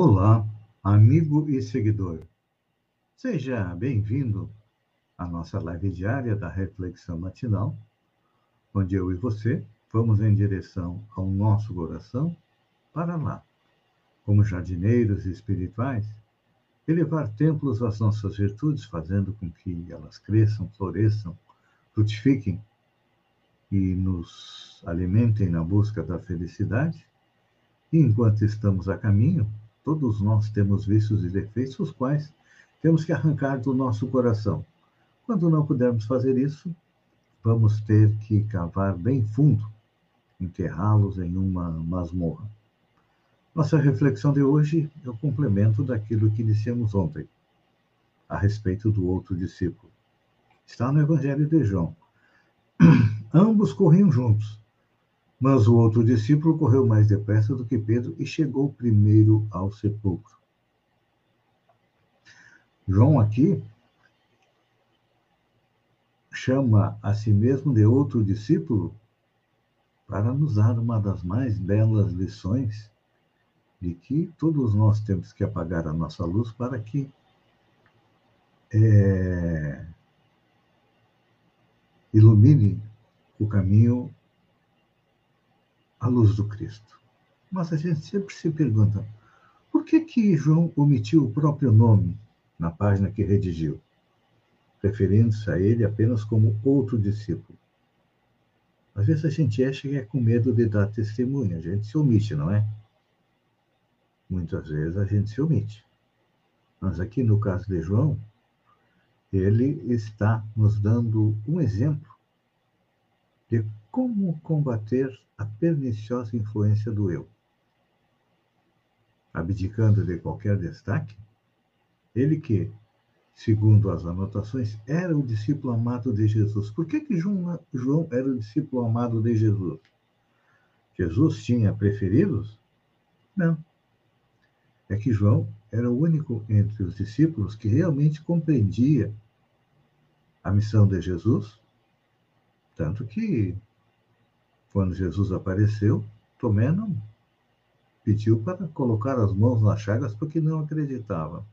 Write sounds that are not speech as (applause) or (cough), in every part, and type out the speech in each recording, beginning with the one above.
Olá, amigo e seguidor. Seja bem-vindo à nossa live diária da Reflexão Matinal, onde eu e você vamos em direção ao nosso coração para lá, como jardineiros espirituais, elevar templos às nossas virtudes, fazendo com que elas cresçam, floresçam, frutifiquem e nos alimentem na busca da felicidade. E enquanto estamos a caminho, Todos nós temos vícios e defeitos, os quais temos que arrancar do nosso coração. Quando não pudermos fazer isso, vamos ter que cavar bem fundo, enterrá-los em uma masmorra. Nossa reflexão de hoje é o complemento daquilo que iniciamos ontem, a respeito do outro discípulo. Está no Evangelho de João. (clears throat) Ambos corriam juntos, mas o outro discípulo correu mais depressa do que Pedro e chegou primeiro ao sepulcro. João aqui chama a si mesmo de outro discípulo para nos dar uma das mais belas lições de que todos nós temos que apagar a nossa luz para que é, ilumine o caminho a luz do Cristo. Mas a gente sempre se pergunta, por que que João omitiu o próprio nome na página que redigiu, referindo-se a ele apenas como outro discípulo? Às vezes a gente acha que é com medo de dar testemunho, a gente se omite, não é? Muitas vezes a gente se omite. Mas aqui no caso de João, ele está nos dando um exemplo de como combater a perniciosa influência do eu. Abdicando de qualquer destaque, ele que, segundo as anotações, era o discípulo amado de Jesus. Por que, que João, João era o discípulo amado de Jesus? Jesus tinha preferidos? Não. É que João era o único entre os discípulos que realmente compreendia a missão de Jesus tanto que, quando Jesus apareceu, Tomé não pediu para colocar as mãos nas chagas porque não acreditava.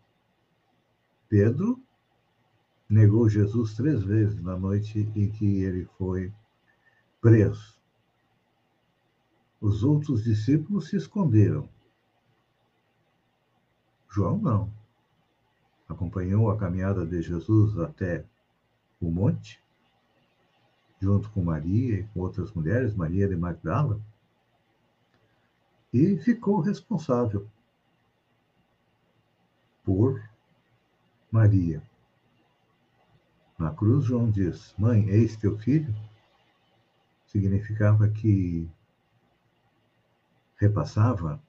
Pedro negou Jesus três vezes na noite em que ele foi preso. Os outros discípulos se esconderam. João não. Acompanhou a caminhada de Jesus até o monte junto com Maria e com outras mulheres, Maria de Magdala, e ficou responsável por Maria. Na cruz, João diz: Mãe, eis teu filho. Significava que repassava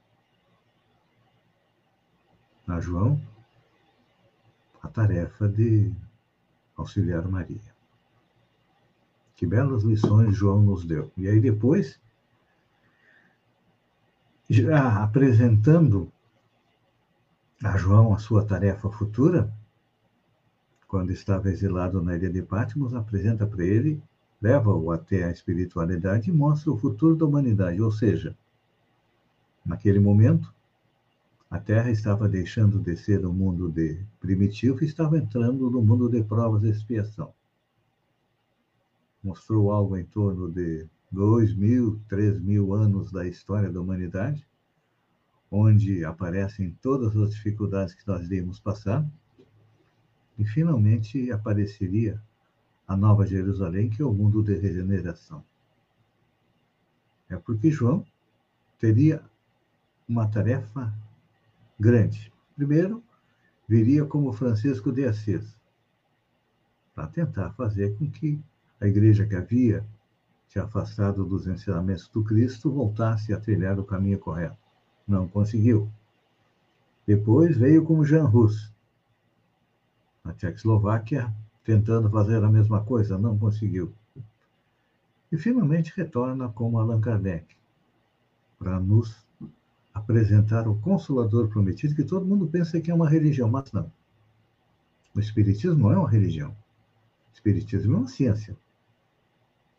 a João a tarefa de auxiliar Maria. Que belas lições João nos deu. E aí depois, já apresentando a João a sua tarefa futura, quando estava exilado na ilha de Patmos, apresenta para ele, leva-o até a espiritualidade e mostra o futuro da humanidade. Ou seja, naquele momento, a Terra estava deixando de ser um mundo de primitivo e estava entrando no mundo de provas e expiação mostrou algo em torno de dois mil, três mil anos da história da humanidade, onde aparecem todas as dificuldades que nós iríamos passar, e finalmente apareceria a Nova Jerusalém, que é o mundo de regeneração. É porque João teria uma tarefa grande. Primeiro, viria como Francisco de Assis, para tentar fazer com que a igreja que havia se afastado dos ensinamentos do Cristo, voltasse a trilhar o caminho correto. Não conseguiu. Depois veio com Jean Rus, na Tchecoslováquia, tentando fazer a mesma coisa, não conseguiu. E finalmente retorna como Allan Kardec, para nos apresentar o Consolador Prometido, que todo mundo pensa que é uma religião, mas não. O Espiritismo não é uma religião. O Espiritismo é uma ciência.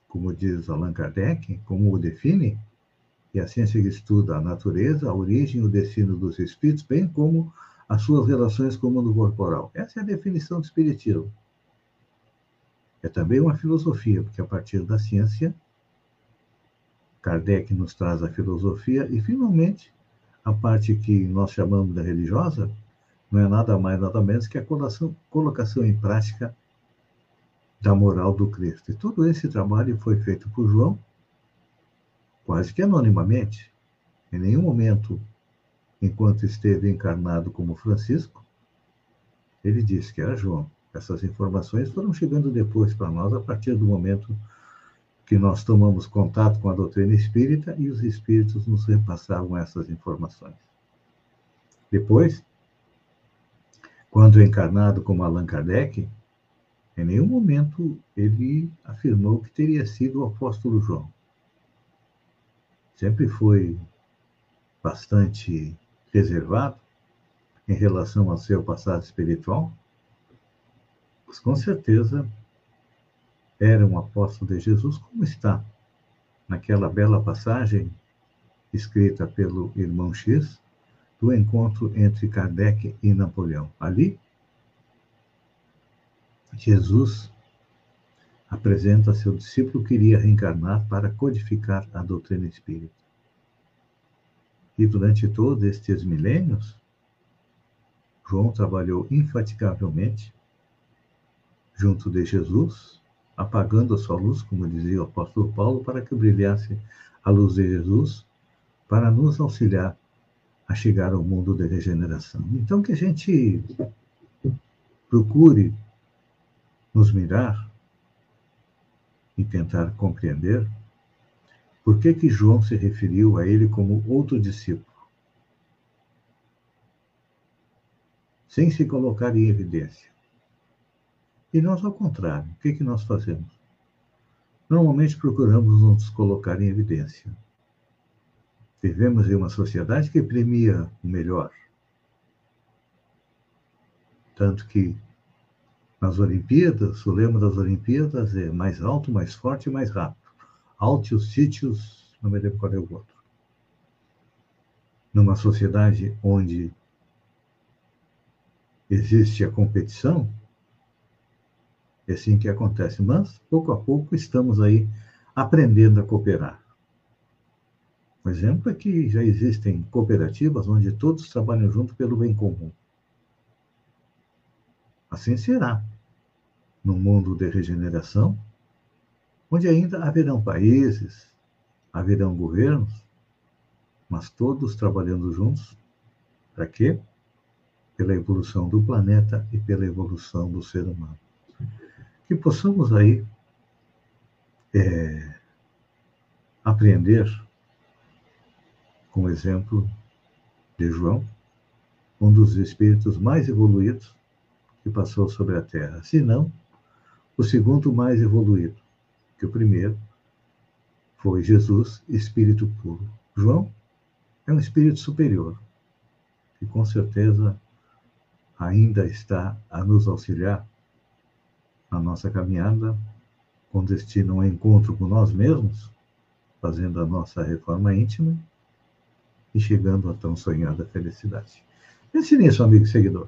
Como diz Allan Kardec, como o define, é a ciência que estuda a natureza, a origem e o destino dos espíritos, bem como as suas relações com o mundo corporal. Essa é a definição do Espiritismo. É também uma filosofia, porque a partir da ciência, Kardec nos traz a filosofia e, finalmente, a parte que nós chamamos de religiosa não é nada mais, nada menos que a colocação em prática da moral do Cristo. E todo esse trabalho foi feito por João, quase que anonimamente. Em nenhum momento, enquanto esteve encarnado como Francisco, ele disse que era João. Essas informações foram chegando depois para nós a partir do momento que nós tomamos contato com a doutrina espírita e os espíritos nos repassavam essas informações. Depois, quando encarnado como Allan Kardec, em nenhum momento ele afirmou que teria sido o apóstolo João. Sempre foi bastante reservado em relação ao seu passado espiritual, mas com certeza era um apóstolo de Jesus, como está naquela bela passagem escrita pelo irmão X do encontro entre Kardec e Napoleão. Ali, Jesus apresenta seu discípulo que iria reencarnar para codificar a doutrina espírita. E durante todos estes milênios, João trabalhou infatigavelmente junto de Jesus, apagando a sua luz, como dizia o apóstolo Paulo, para que brilhasse a luz de Jesus, para nos auxiliar a chegar ao mundo de regeneração. Então, que a gente procure nos mirar e tentar compreender por que, que João se referiu a ele como outro discípulo, sem se colocar em evidência. E nós, ao contrário, o que, que nós fazemos? Normalmente procuramos nos colocar em evidência. Vivemos em uma sociedade que premia o melhor. Tanto que nas Olimpíadas, o lema das Olimpíadas é mais alto, mais forte e mais rápido. Altios sítios, não me lembro qual é o outro. Numa sociedade onde existe a competição, é assim que acontece. Mas, pouco a pouco, estamos aí aprendendo a cooperar. Um exemplo é que já existem cooperativas onde todos trabalham junto pelo bem comum. Assim será no mundo de regeneração, onde ainda haverão países, haverão governos, mas todos trabalhando juntos. Para quê? Pela evolução do planeta e pela evolução do ser humano. Que possamos aí é, aprender com o exemplo de João, um dos espíritos mais evoluídos que passou sobre a Terra. Se não, o segundo mais evoluído, que o primeiro foi Jesus, espírito puro. João é um espírito superior, que com certeza ainda está a nos auxiliar na nossa caminhada com destino ao encontro com nós mesmos, fazendo a nossa reforma íntima e chegando à tão sonhada felicidade. Pense nisso, amigo seguidor.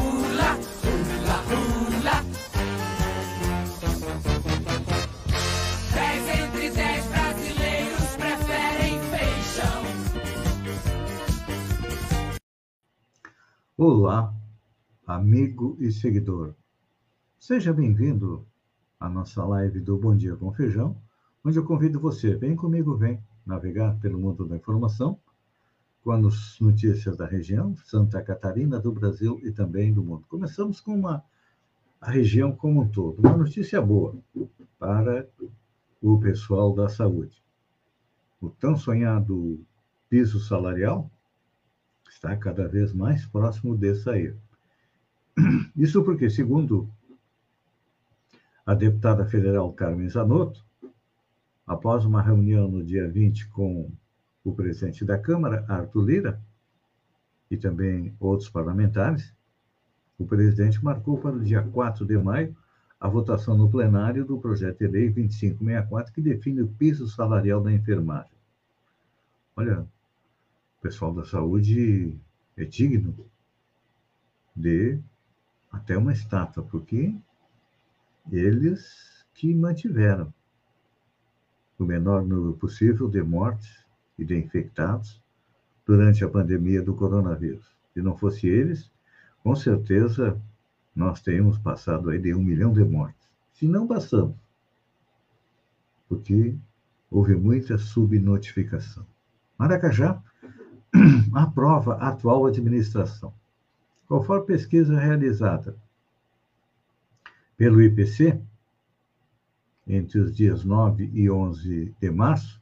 Olá, amigo e seguidor. Seja bem-vindo à nossa live do Bom Dia com Feijão, onde eu convido você, vem comigo, vem navegar pelo mundo da informação, com as notícias da região, Santa Catarina, do Brasil e também do mundo. Começamos com uma a região como um todo. Uma notícia boa para o pessoal da saúde. O tão sonhado piso salarial está cada vez mais próximo de sair. (clears throat) Isso porque, segundo a deputada federal Carmen Zanotto, após uma reunião no dia 20 com o presidente da Câmara, Arthur Lira, e também outros parlamentares, o presidente marcou para o dia 4 de maio a votação no plenário do projeto de lei 2564, que define o piso salarial da enfermagem. Olha, o pessoal da saúde é digno de até uma estátua, porque eles que mantiveram o menor número possível de mortes e de infectados durante a pandemia do coronavírus. Se não fosse eles, com certeza nós teríamos passado aí de um milhão de mortes. Se não passamos, porque houve muita subnotificação. Maracajá aprova (clears throat) a atual administração. Conforme pesquisa realizada pelo IPC, entre os dias 9 e 11 de março,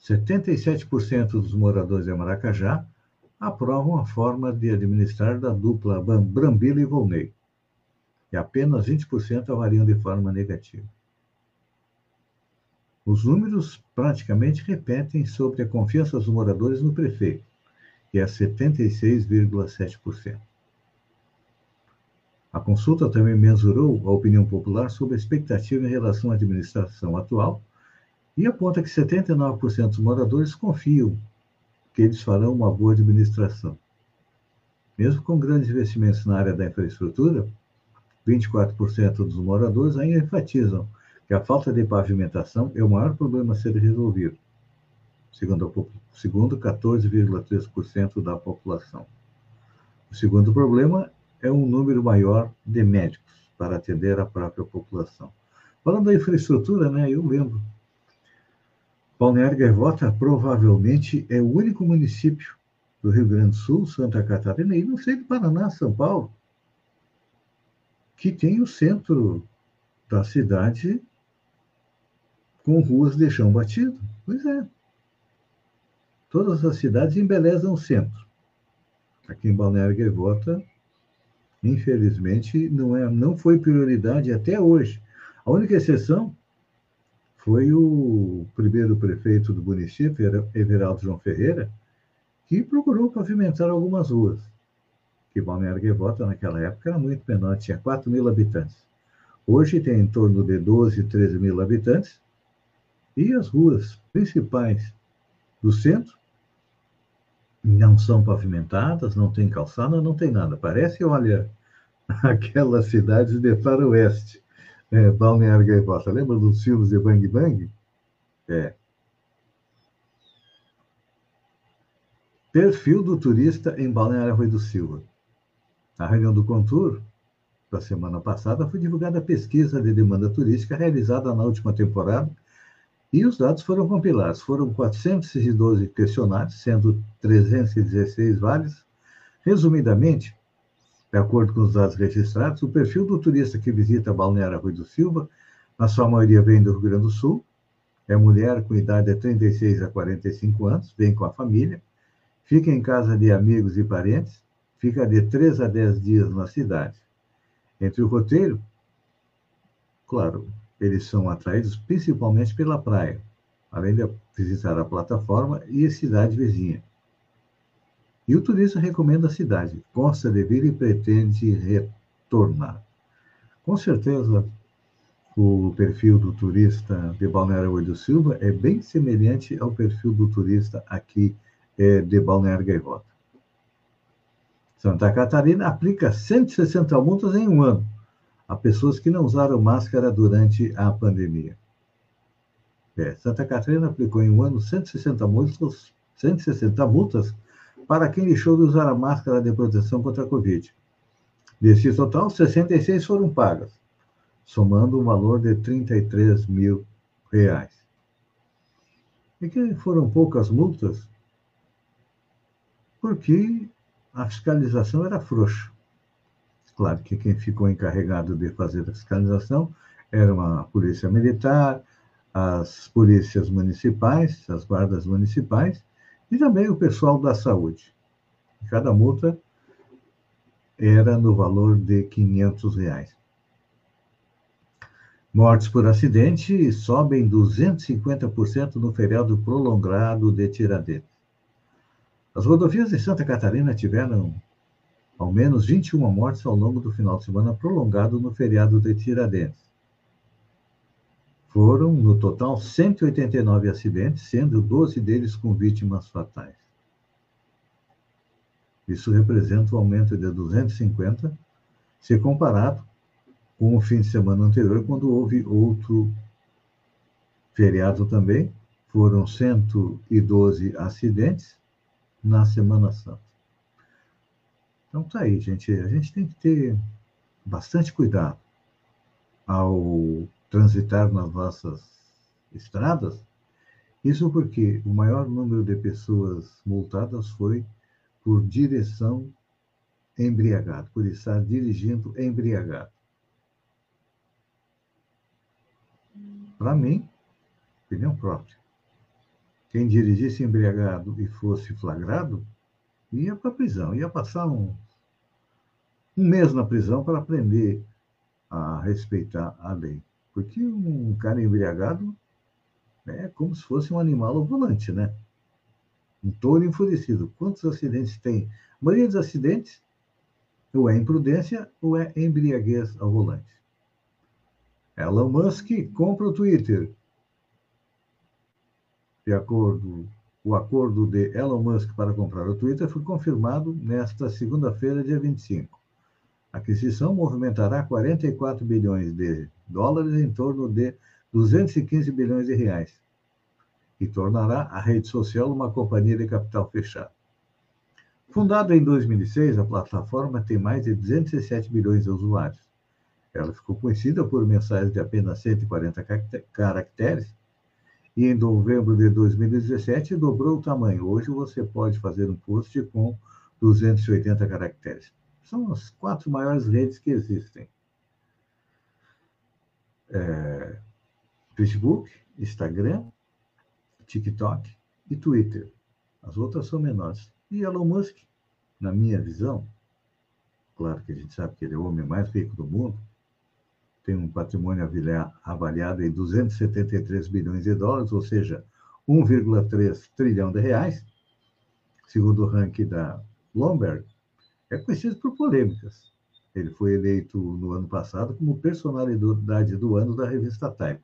77% dos moradores de Maracajá aprovam a forma de administrar da dupla Brambila e Volney, e apenas 20% avaliam de forma negativa. Os números praticamente repetem sobre a confiança dos moradores no prefeito, que é 76,7%. A consulta também mensurou a opinião popular sobre a expectativa em relação à administração atual e aponta que 79% dos moradores confiam que eles farão uma boa administração. Mesmo com grandes investimentos na área da infraestrutura, 24% dos moradores ainda enfatizam que a falta de pavimentação é o maior problema a ser resolvido, segundo, segundo 14,3% da população. O segundo problema é um número maior de médicos para atender a própria população. Falando da infraestrutura, né, eu lembro Balneário Gaivota provavelmente é o único município do Rio Grande do Sul, Santa Catarina, e não sei do Paraná, São Paulo, que tem o centro da cidade com ruas de chão batido. Pois é. Todas as cidades embelezam o centro. Aqui em Balneário Gaivota, infelizmente, não, é, não foi prioridade até hoje. A única exceção foi o primeiro prefeito do município, Everaldo João Ferreira, que procurou pavimentar algumas ruas. Que Balneário Gaivota, naquela época, era muito menor, tinha 4 mil habitantes. Hoje tem em torno de 12, 13 mil habitantes, e as ruas principais do centro não são pavimentadas, não tem calçada, não tem nada. Parece, olha, (laughs) aquelas cidades de faroeste é, Balneário Gaivota. Lembra dos filmes de Bang Bang? É. Perfil do turista em Balneário Rui do Silva. Na reunião do Contur, da semana passada, foi divulgada a pesquisa de demanda turística realizada na última temporada e os dados foram compilados. Foram 412 questionários, sendo 316 válidos. Resumidamente, de acordo com os dados registrados, o perfil do turista que visita Balneário Rui do Silva, na sua maioria vem do Rio Grande do Sul, é mulher com idade de 36 a 45 anos, vem com a família, fica em casa de amigos e parentes, fica de 3 a 10 dias na cidade. Entre o roteiro, claro, eles são atraídos principalmente pela praia, além de visitar a plataforma e a cidade vizinha. E o turista recomenda a cidade, gosta de vir e pretende retornar. Com certeza, o perfil do turista de Balneário do Silva é bem semelhante ao perfil do turista aqui é, de Balneário Gaivota. Santa Catarina aplica 160 multas em um ano a pessoas que não usaram máscara durante a pandemia. É, Santa Catarina aplicou em um ano 160 multas, 160 multas para quem deixou de usar a máscara de proteção contra a Covid. Desse total, 66 foram pagas, somando um valor de 33 mil reais. E que foram poucas multas, porque a fiscalização era frouxa. Claro que quem ficou encarregado de fazer a fiscalização era uma polícia militar, as polícias municipais, as guardas municipais e também o pessoal da saúde. Cada multa era no valor de 500 reais. Mortes por acidente sobem 250% no feriado prolongado de Tiradentes. As rodovias de Santa Catarina tiveram ao menos 21 mortes ao longo do final de semana prolongado no feriado de Tiradentes. Foram, no total, 189 acidentes, sendo 12 deles com vítimas fatais. Isso representa um aumento de 250, se comparado com o fim de semana anterior, quando houve outro feriado também. Foram 112 acidentes na Semana Santa. Então tá aí, gente. A gente tem que ter bastante cuidado ao transitar nas nossas estradas. Isso porque o maior número de pessoas multadas foi por direção embriagado, por estar dirigindo embriagado. Para mim, opinião própria. Quem dirigisse embriagado e fosse flagrado, ia para a prisão, ia passar um, um mês na prisão para aprender a respeitar a lei. Porque um cara embriagado é como se fosse um animal ao volante, né? Um touro enfurecido. Quantos acidentes tem? A maioria dos acidentes ou é imprudência ou é embriaguez ao volante. Elon Musk compra o Twitter. De acordo, o acordo de Elon Musk para comprar o Twitter foi confirmado nesta segunda-feira, dia 25. A aquisição movimentará 44 bilhões de dólares em torno de 215 bilhões de reais e tornará a rede social uma companhia de capital fechado. Fundada em 2006, a plataforma tem mais de 207 bilhões de usuários. Ela ficou conhecida por mensagens de apenas 140 caracteres e em novembro de 2017 dobrou o tamanho. Hoje você pode fazer um post com 280 caracteres. São as quatro maiores redes que existem: é, Facebook, Instagram, TikTok e Twitter. As outras são menores. E Elon Musk, na minha visão, claro que a gente sabe que ele é o homem mais rico do mundo, tem um patrimônio avaliado em 273 bilhões de dólares, ou seja, 1,3 trilhão de reais, segundo o ranking da Bloomberg, é conhecido por polêmicas. Ele foi eleito no ano passado como personalidade do ano da revista Time.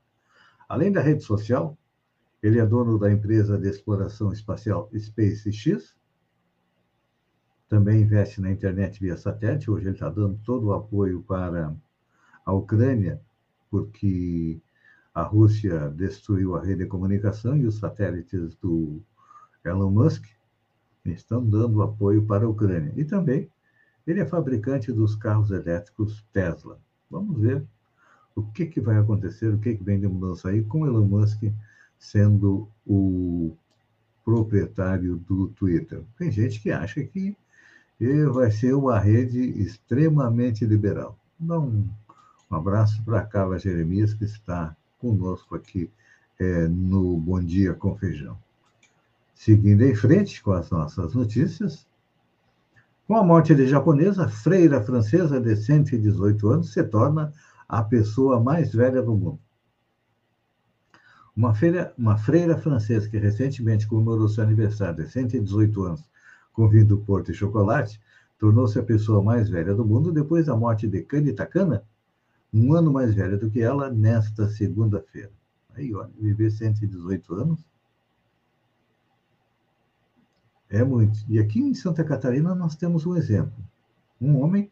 Além da rede social, ele é dono da empresa de exploração espacial SpaceX. Também investe na internet via satélite. Hoje ele está dando todo o apoio para a Ucrânia, porque a Rússia destruiu a rede de comunicação e os satélites do Elon Musk estão dando apoio para a Ucrânia. E também ele é fabricante dos carros elétricos Tesla. Vamos ver o que, que vai acontecer, o que, que vem de mudança aí com Elon Musk sendo o proprietário do Twitter. Tem gente que acha que vai ser uma rede extremamente liberal. Dá um, um abraço para a Carla Jeremias, que está conosco aqui é, no Bom Dia com Feijão. Seguindo em frente com as nossas notícias, com a morte de japonesa, freira francesa de 118 anos se torna a pessoa mais velha do mundo. Uma, uma freira francesa que recentemente comemorou seu aniversário de 118 anos com vinho do Porto e chocolate, tornou-se a pessoa mais velha do mundo depois da morte de Kani Takana, um ano mais velha do que ela, nesta segunda-feira. Aí, olha, viver 118 anos é muito. E aqui em Santa Catarina nós temos um exemplo. Um homem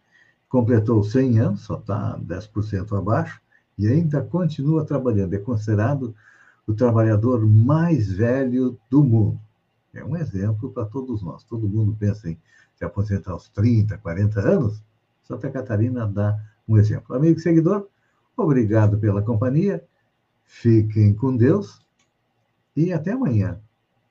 completou 100 anos, só está 10% abaixo, e ainda continua trabalhando. É considerado o trabalhador mais velho do mundo. É um exemplo para todos nós. Todo mundo pensa em se aposentar aos 30, 40 anos. Santa Catarina dá um exemplo. Amigo seguidor, obrigado pela companhia. Fiquem com Deus e até amanhã